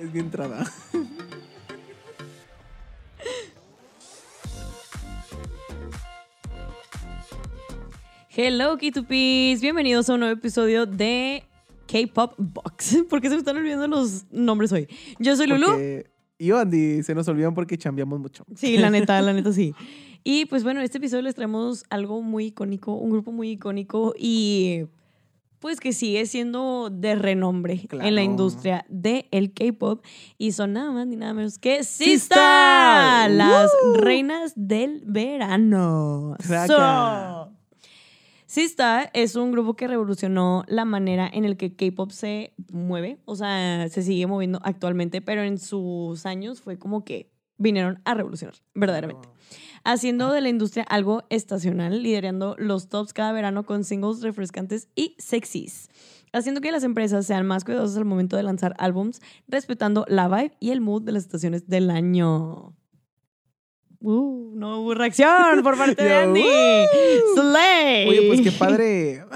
Es mi entrada. Hello, K2Ps. Bienvenidos a un nuevo episodio de K-Pop Box. ¿Por qué se me están olvidando los nombres hoy? Yo soy Lulu. Porque yo, Andy, se nos olvidan porque chambeamos mucho. Sí, la neta, la neta sí. Y pues bueno, en este episodio les traemos algo muy icónico, un grupo muy icónico y pues que sigue siendo de renombre en la industria del K-pop y son nada más ni nada menos que. Sistar, las ¡Woo! reinas del verano. So, Sistar es un grupo que revolucionó la manera en el que K-pop se mueve, o sea, se sigue moviendo actualmente, pero en sus años fue como que vinieron a revolucionar, verdaderamente haciendo de la industria algo estacional, liderando los tops cada verano con singles refrescantes y sexys, haciendo que las empresas sean más cuidadosas al momento de lanzar álbums, respetando la vibe y el mood de las estaciones del año. Uh, no hubo reacción por parte de Andy. uh. Slay. Oye, pues qué padre.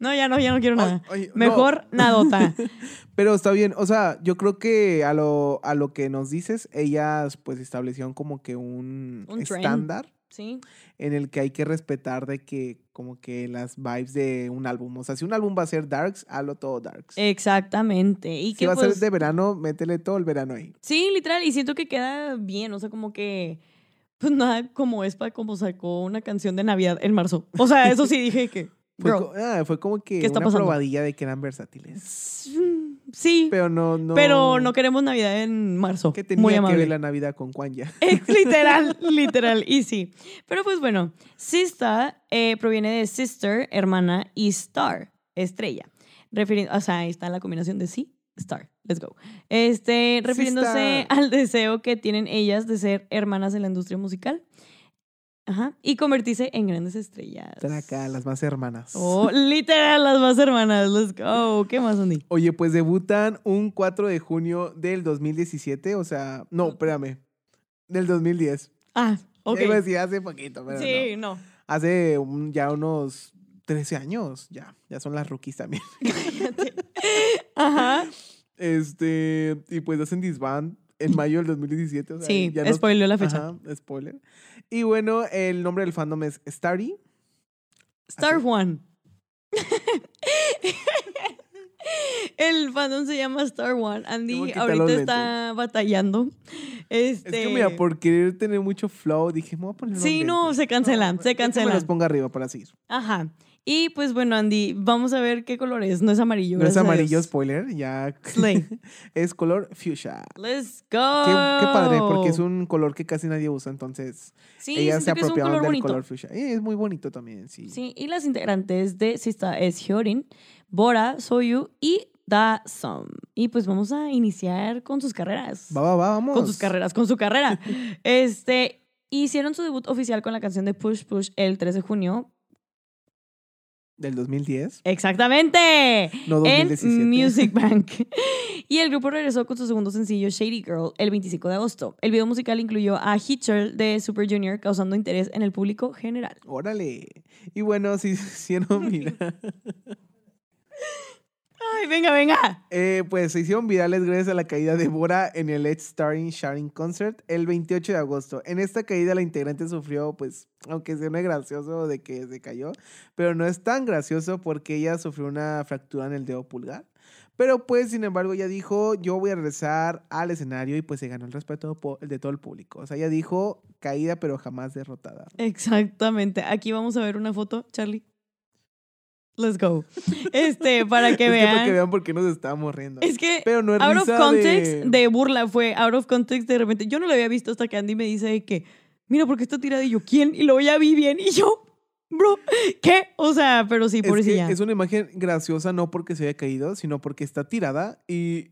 No, ya no, ya no quiero nada. Oye, no. Mejor nadota. Pero está bien, o sea, yo creo que a lo, a lo que nos dices, ellas pues establecieron como que un, Un trend. estándar Sí. en el que hay que respetar de que como que las vibes de un álbum, o sea, si un álbum va a ser darks, hazlo todo darks. Exactamente. Y si que va a pues, ser de verano, métele todo el verano ahí. Sí, literal, y siento que queda bien, o sea, como que, pues nada, como es para como sacó una canción de Navidad en marzo. O sea, eso sí dije que, Fue, girl, co- ah, fue como que ¿Qué está una pasando? probadilla de que eran versátiles. sí, Pero no, no. pero no queremos Navidad en marzo. ¿Qué Muy tenía que amable. ver la Navidad con Kwanya? Es literal, literal, y sí. Pero pues bueno, Sista eh, proviene de sister, hermana, y star, estrella. Refiri- o sea, ahí está la combinación de sí, star. Let's go. Este, refiriéndose Sista. al deseo que tienen ellas de ser hermanas en la industria musical. Ajá. Y convertirse en grandes estrellas. Están acá, las más hermanas. Oh, literal, las más hermanas. Let's go. ¿Qué más, Andy? Oye, pues debutan un 4 de junio del 2017, o sea, no, espérame, del 2010. Ah, ok. Iba a decir hace poquito, pero Sí, no. no. Hace un- ya unos 13 años, ya, ya son las rookies también. Cállate. Ajá. Este, y pues hacen disband en mayo del 2017. O sea, Sí, ya no- spoileó la fecha. Ajá, spoiler. Y bueno, el nombre del fandom es Starry. Star Así. One. El fandom se llama Star One. Que Andy ahorita está batallando. Este... Es que mira, por querer tener mucho flow, dije, me voy a poner Sí, no, lentes". se cancelan, se déjame cancelan. los ponga arriba para seguir. Ajá. Y pues bueno, Andy, vamos a ver qué color es. No es amarillo. No es amarillo, spoiler, ya. Slay. es color fuchsia. Let's go. Qué, qué padre, porque es un color que casi nadie usa, entonces Sí, ellas se apropiaron color del bonito. color fuchsia. Y es muy bonito también, sí. Sí, y las integrantes de Sista es Hyorin, Bora, Soyu y Da Sum. Y pues vamos a iniciar con sus carreras. Va, va, va, vamos. con sus carreras, con su carrera. este, hicieron su debut oficial con la canción de Push Push el 3 de junio. Del 2010, Exactamente. no En 2017. Music Bank. Y el grupo regresó con su segundo sencillo, Shady Girl, el 25 de agosto. El video musical incluyó a Hitcher de Super Junior, causando interés en el público general. Órale. Y bueno, sí, sí, no, mira. Ay, venga, venga. Eh, pues se hicieron virales gracias a la caída de Bora en el Let's Starring Sharing Concert el 28 de agosto. En esta caída la integrante sufrió, pues, aunque suene gracioso de que se cayó, pero no es tan gracioso porque ella sufrió una fractura en el dedo pulgar. Pero pues, sin embargo, ella dijo, yo voy a regresar al escenario y pues se ganó el respeto de todo el público. O sea, ella dijo, caída pero jamás derrotada. Exactamente. Aquí vamos a ver una foto, Charlie. Let's go. Este, para que es que vean. para que vean por qué nos estábamos riendo. Es que Pero no es out of context de- de... burla fue out of context de repente. Yo no lo había visto hasta que Andy me dice que, mira, porque está tirada y yo, ¿quién? Y luego ya vi bien y yo, bro, ¿qué? O sea, pero sí, Es, que es una imagen graciosa no porque se haya caído, sino porque está tirada y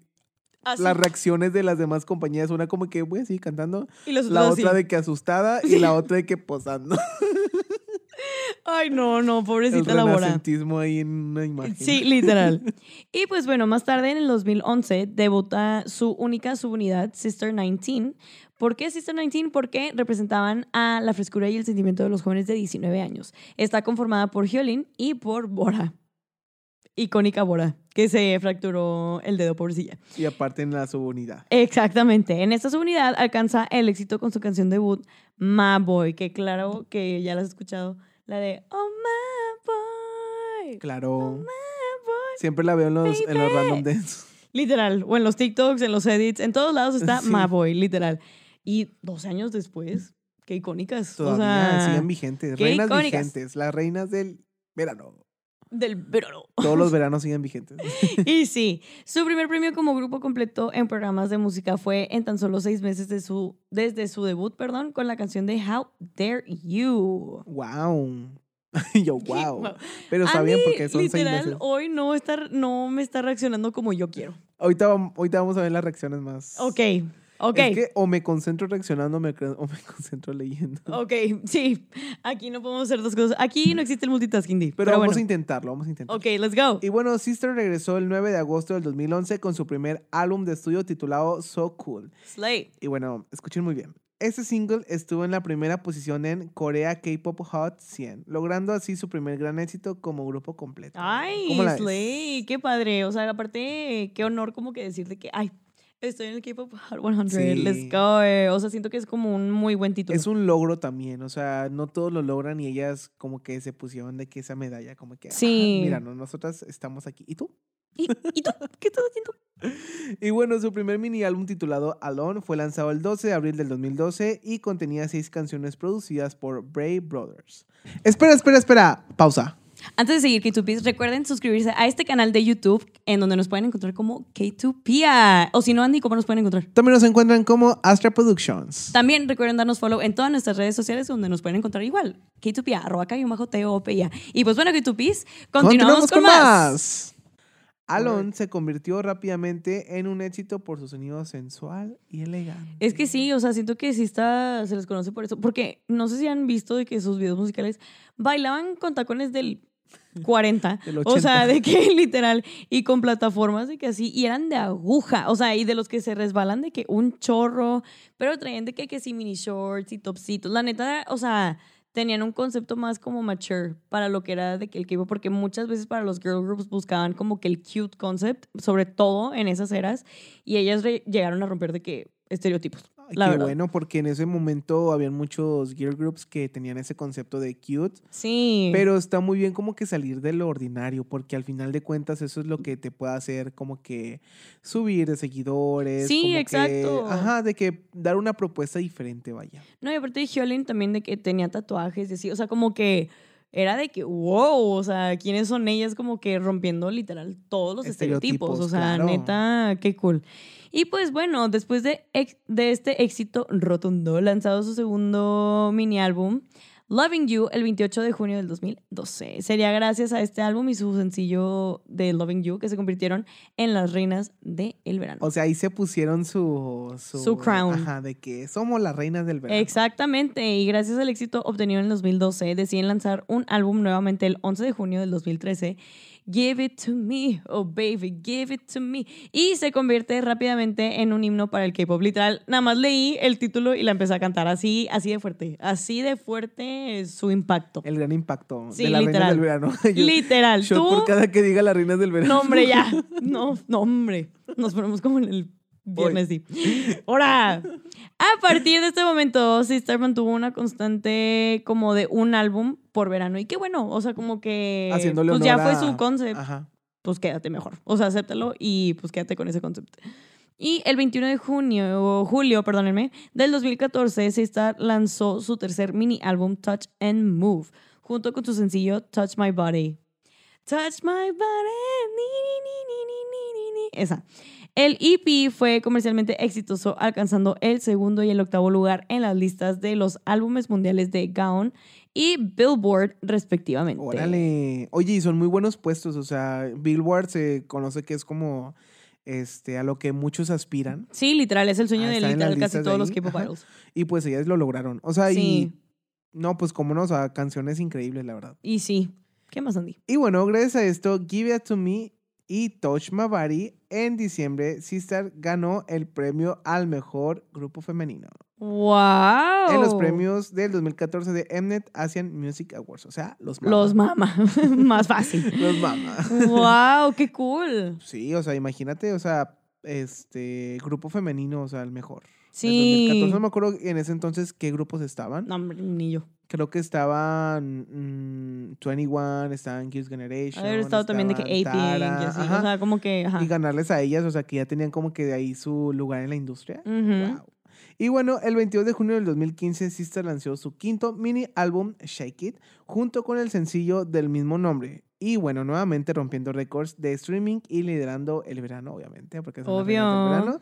Así. las reacciones de las demás compañías, una como que voy a seguir cantando, y los la otra de que asustada y la otra de que posando. Ay, no, no, El pobrecita la Bora. renacentismo ahí en una imagen. Sí, literal. Y pues bueno, más tarde en el 2011 debuta su única subunidad, Sister 19. ¿Por qué Sister 19? Porque representaban a la frescura y el sentimiento de los jóvenes de 19 años. Está conformada por Hyolyn y por Bora. icónica Bora, que se fracturó el dedo, pobrecilla. Y aparte en la subunidad. Exactamente. En esta subunidad alcanza el éxito con su canción debut, My Boy, que claro que ya la has escuchado. La de Oh My Boy. Claro. My Boy. Siempre la veo en los, en los random dance. Literal. O en los TikToks, en los edits, en todos lados está Sí. My Boy, literal. Y 12 años después, qué icónicas. Todavía o sea, siguen vigentes. Reinas icónicas. vigentes. Las reinas del verano. Del verano. Todos los veranos siguen vigentes. Y sí, su primer premio como grupo completo en programas de música fue en tan solo seis meses de su, desde su debut, perdón, con la canción de How Dare You. wow. Yo, wow. Pero está bien porque son seis literal, meses. hoy no, está, no me está reaccionando como yo quiero. Ahorita, ahorita vamos a ver las reacciones más. Ok, ok. Es que o me concentro reaccionando o me, o me concentro leyendo. Ok, sí. Aquí no podemos hacer dos cosas. Aquí no existe el multitasking, Pero, Pero, vamos a bueno. intentarlo, vamos a intentarlo. Ok, let's go. Y bueno, Sister regresó el 9 de agosto del 2011 con su primer álbum de estudio titulado So Cool. Slay. Y bueno, escuchen muy bien. Este single estuvo en la primera posición en Corea K-Pop Hot 100, logrando así su primer gran éxito como grupo completo. Ay. Slay, qué padre. O sea, aparte, qué honor como que decirte que, ay, estoy en el K-Pop Hot 100, Sí. let's go. eh. O sea, siento que es como un muy buen título. Es un logro también, o sea, no todos lo logran y ellas como que se pusieron de que esa medalla, como que, Sí. "Ah, mira, no, nosotras estamos aquí. ¿Y tú? ¿Y, y tú? ¿Qué estás haciendo? Y bueno, su primer mini álbum titulado Alone fue lanzado el 12 de abril del 2012 y contenía seis canciones producidas por Brave Brothers. Espera, espera, espera. Pausa. Antes de seguir K2Ps, recuerden suscribirse a este canal de YouTube en donde nos pueden encontrar como K2Pia. O si no, Andy, ¿cómo nos pueden encontrar? También nos encuentran como Astra Productions. También recuerden darnos follow en todas nuestras redes sociales donde nos pueden encontrar igual. K2Pia, arroba K-T-O-P-I-A. Y pues bueno, K2Ps, continuamos, con, más. Alone se convirtió rápidamente en un éxito por su sonido sensual y elegante. Es que sí, o sea, siento que sí está, se les conoce por eso. Porque no sé si han visto de que sus videos musicales bailaban con tacones del 40. Del o sea, 80. de que literal. Y con plataformas de que así. Y eran de aguja. O sea, y de los que se resbalan de que un chorro. Pero traían de que, que sí, mini shorts y topsitos. La neta, o sea, tenían un concepto más como mature para lo que era de que el K-pop. Porque muchas veces para los girl groups buscaban como que el cute concept. Sobre todo en esas eras. Y ellas llegaron a romper de que estereotipos. La qué verdad. bueno, porque en ese momento habían muchos girl groups que tenían ese concepto de cute, Sí. pero está muy bien como que salir de lo ordinario, porque al final de cuentas eso es lo que te puede hacer como que subir de seguidores. Sí, como que- exacto. ajá, de que dar una propuesta diferente, vaya. No, y aparte de Hyolyn también de que tenía tatuajes y así. O sea, como que era de que, wow, o sea, ¿quiénes son ellas? Como que rompiendo literal todos los estereotipos. Estereotipos, O sea, claro. neta, qué cool. Y pues bueno, después de, de este éxito rotundo, lanzado su segundo mini álbum, Loving You, el 28 de junio del 2012. Sería gracias a este álbum y su sencillo de Loving You que se convirtieron en las reinas del verano. O sea, ahí se pusieron su... Su crown. Ajá, de que somos las reinas del verano. Exactamente, y gracias al éxito obtenido en el 2012, deciden lanzar un álbum nuevamente el 11 de junio del 2013, Give It To Me, oh baby, give it to me, y se convierte rápidamente en un himno para el K-pop. Literal, nada más leí el título y la empecé a cantar así, así de fuerte, así de fuerte es su impacto. El gran impacto Sí, de reinas literal. del verano. Yo- Literal, shot tú, por cada que diga las reinas del verano. no hombre, ya, no, no hombre, nos ponemos como en el viernes, sí. Ahora, a partir de este momento, Sister mantuvo una constante como de un álbum por verano. Y qué bueno, o sea, como que Haciéndole pues ya fue su concept, Ajá. pues quédate mejor. O sea, acéptalo y pues quédate con ese concept. Y el 21 de junio, o julio, perdónenme, del 2014, Sistar lanzó su tercer mini álbum Touch and Move, junto con su sencillo Touch My Body. Touch My Body. ni, ni, ni, ni, ni, ni, ni. Esa. El EP fue comercialmente exitoso, alcanzando el segundo y el octavo lugar en las listas de los álbumes mundiales de Gaon y Billboard, respectivamente. Órale. Oye, y son muy buenos puestos. O sea, Billboard se conoce que es como este, a lo que muchos aspiran. Sí, literal, es el sueño Ah, de literal casi todos los. K-pop idols. Y pues ellas lo lograron. O sea, Sí. y. No, pues como no, o sea, canciones increíbles, la verdad. Y sí. ¿Qué más, Andy? Y bueno, gracias a esto, Give It To Me y Touch Body, en diciembre, Sister ganó el premio al mejor grupo femenino. ¡Wow! en los premios del 2014 de Mnet Asian Music Awards. O sea, los mama. Los mama. Más fácil. Los mama. ¡Wow! ¡Qué cool! Sí, o sea, imagínate, o sea, este grupo femenino, o sea, el mejor. Sí. 2014. No me acuerdo en ese entonces qué grupos estaban. No, ni yo. Creo que estaban mm, 21, estaban Kids Generation. Haber estado también de que aping y así. ajá, O sea, como que. Ajá. y ganarles a ellas, o sea, que ya tenían como que de ahí su lugar en la industria. Wow. Y bueno, el 22 de junio del 2015, Sister lanzó su quinto mini álbum, Shake It, junto con el sencillo del mismo nombre. Y bueno, nuevamente rompiendo récords de streaming y liderando el verano, obviamente, porque del Obvio. verano,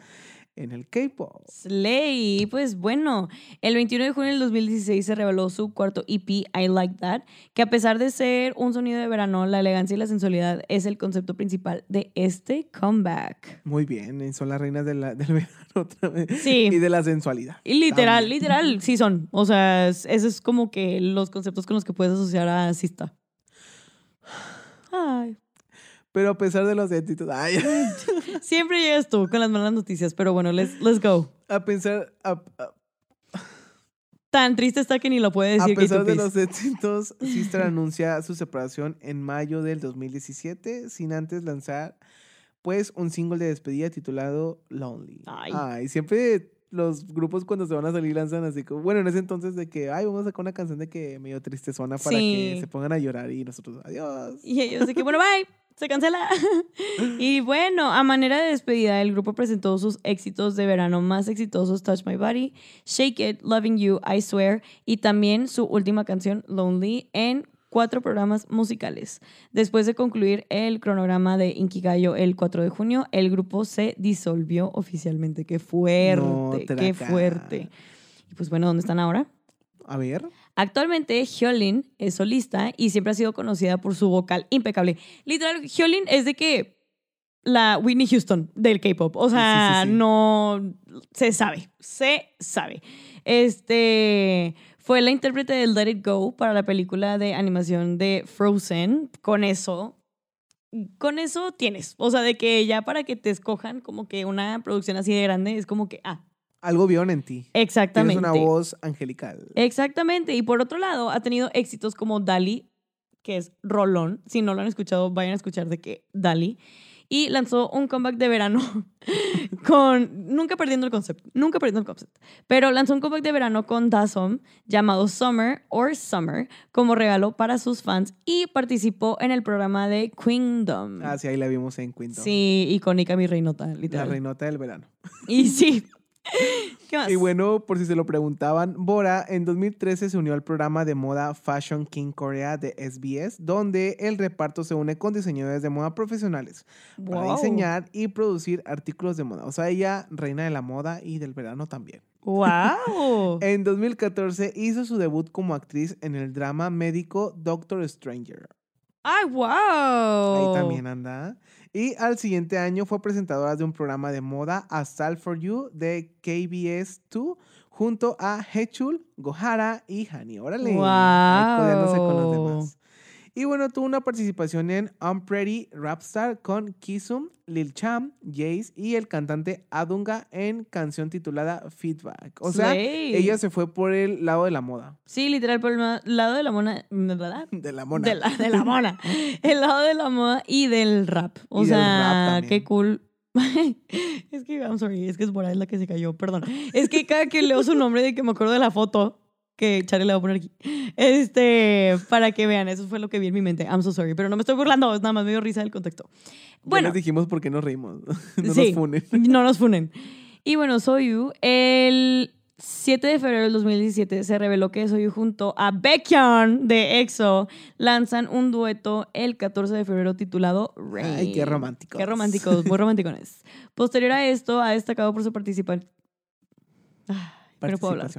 en el K-pop. Slay. Pues bueno, el 21 de junio del 2016 se reveló su cuarto EP, I Like That, que a pesar de ser un sonido de verano, la elegancia y la sensualidad es el concepto principal de este comeback. Muy bien, son las reinas de la- del verano otra vez. Sí. Y de la sensualidad. Y literal, También. literal, sí son. O sea, es- eso es como que los conceptos con los que puedes asociar a Sista. Ay. Pero a pesar de los éxitos, ay, Siempre llegas tú con las malas noticias, pero bueno, let's, let's go. a pensar, a, a- Tan triste está que ni lo puede a decir pesar de K2Ps. los éxitos, Sister anuncia su separación en mayo del 2017, sin antes lanzar, pues, un single de despedida titulado Lonely. Ay. siempre los grupos cuando se van a salir lanzan así como, bueno, en ese entonces de que, ay, vamos a sacar una canción de que medio tristezona para que Sí. se pongan a llorar y nosotros, adiós. Y ellos de que, bueno, bye, se cancela. y bueno, a manera de despedida, el grupo presentó sus éxitos de verano más exitosos, Touch My Body, Shake It, Loving You, I Swear, y también su última canción, Lonely, en cuatro programas musicales. Después de concluir el cronograma de Inkigayo el 4 de junio, el grupo se disolvió oficialmente. ¡Qué fuerte! No, ¡Qué fuerte! Y pues bueno, ¿dónde están ahora? A ver. Actualmente, Hyolyn es solista y siempre ha sido conocida por su vocal impecable. Literal, Hyolyn es de que la Whitney Houston del K-pop. O sí, sea, sí, sí. no se sabe, se sabe. Este fue la intérprete del Let It Go para la película de animación de Frozen. Con eso, con eso tienes. O sea, de que ya para que te escojan como que una producción así de grande es como que, ah, Algo vieron en ti. exactamente. Tienes una voz angelical. Exactamente. Y por otro lado, ha tenido éxitos como Dali, que es Rolón. Si no lo han escuchado, vayan a escuchar de que Dali. Y lanzó un comeback de verano con. Nunca perdiendo el concepto. Nunca perdiendo el concepto. Pero lanzó un comeback de verano con Dazom llamado Summer or Summer como regalo para sus fans y participó en el programa de Queendom. Ah, sí, ahí la vimos en Quinto. Sí, icónica mi reinota, La literal. reinota del verano. Y sí. ¿Qué más? Y bueno, por si se lo preguntaban, Bora en 2013 se unió al programa de moda Fashion King Korea de SBS, donde el reparto se une con diseñadores de moda profesionales para diseñar y producir artículos de moda. O sea, ella reina de la moda y del verano también. ¡Wow! En 2014 hizo su debut como actriz en el drama médico Doctor Stranger. ¡Ay, wow! Ahí también anda. Y al siguiente año fue presentadora de un programa de moda A Style for You de KBS 2 junto a Hechul, Gohara y Hani. Órale. Ahí codeándose con los demás. Y bueno, tuvo una participación en Unpretty Rapstar con Kisum, Lil Cham, Jace y el cantante Adunga en canción titulada Feedback. O sea, Slay. ella se fue por el lado de la moda. Sí, literal, por el lado de la mona. ¿Verdad? De la mona. De la, de la mona. El lado de la moda y del rap. O Y del rap sea, también. qué cool. es que, I'm sorry, es que es Bora es la que se cayó, perdón. Es que cada que leo su nombre de que me acuerdo de la foto que Charlie le va a poner aquí. Este, para que vean, eso fue lo que vi en mi mente. I'm so sorry, pero no me estoy burlando, es nada más me dio risa del contexto. Ya Bueno, les dijimos por qué nos reímos. no Sí. nos funen. no nos funen. Y bueno, Soyu, el 7 de febrero del 2017 se reveló que Soyu junto a Baekhyun de EXO lanzan un dueto el 14 de febrero titulado Rain. Ay, qué románticos. Qué románticos, muy románticos. Posterior a esto, ha destacado por su participación. no puedo hablar.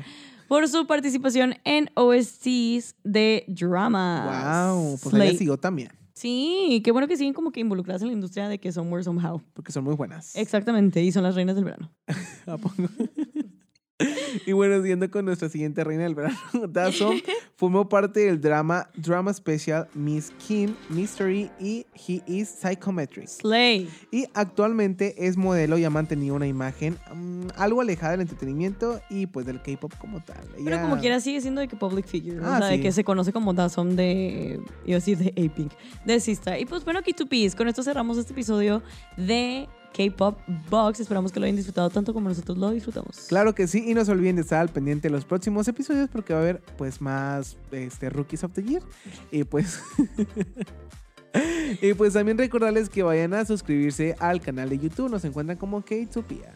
Por su participación en OSTs de dramas. Wow, pues ella siguió también, Sí, qué bueno que siguen como que involucradas en la industria de que somewhere, somehow. porque son muy buenas. Exactamente, y son las reinas del verano. Y bueno, siguiendo con nuestra siguiente reina del verano, Dasom formó parte del drama Drama Special Miss Kim Mystery y He is Psychometric. Slay. Y actualmente es modelo y ha mantenido una imagen mm, algo alejada del entretenimiento y pues del K-pop como tal. Pero Ella- como quiera sigue siendo de que public figure, ¿no? Ah, o sea, de que se conoce como Dazom de, a decir de A-Pink, de Sista. Y pues bueno, K2Ps, con esto cerramos este episodio de K-Pop Box. Esperamos que lo hayan disfrutado tanto como nosotros lo disfrutamos. Claro que sí, y no se olviden de estar al pendiente de los próximos episodios porque va a haber pues más este, Rookies of the Year. Y pues... y pues también recordarles que vayan a suscribirse al canal de YouTube. Nos encuentran como K2Pia.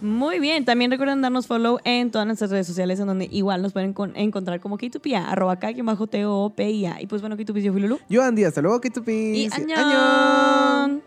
Muy bien, también recuerden darnos follow en todas nuestras redes sociales en donde igual nos pueden con- encontrar como K2Pia, arroba K, bajo T O P I A. Y pues bueno, K2Ps, yo fui Lulu. Yo Andy, hasta luego K2Ps. Y añón.